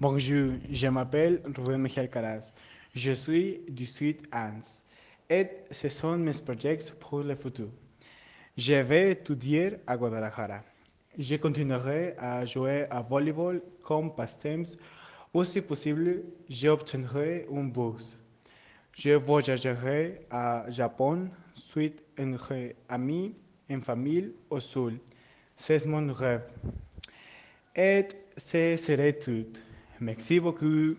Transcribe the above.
Bonjour, je m'appelle Rubén Mejía Alcaraz. Je suis du Sud Ans et ce sont mes projets pour le futur. Je vais étudier à Guadalajara. Je continuerai à jouer à volleyball comme passe-temps ou si possible, j'obtiendrai une bourse. Je voyagerai à Japon, suite entre amis, en famille ou seul. C'est mon rêve. Et ce serait tout. mais que.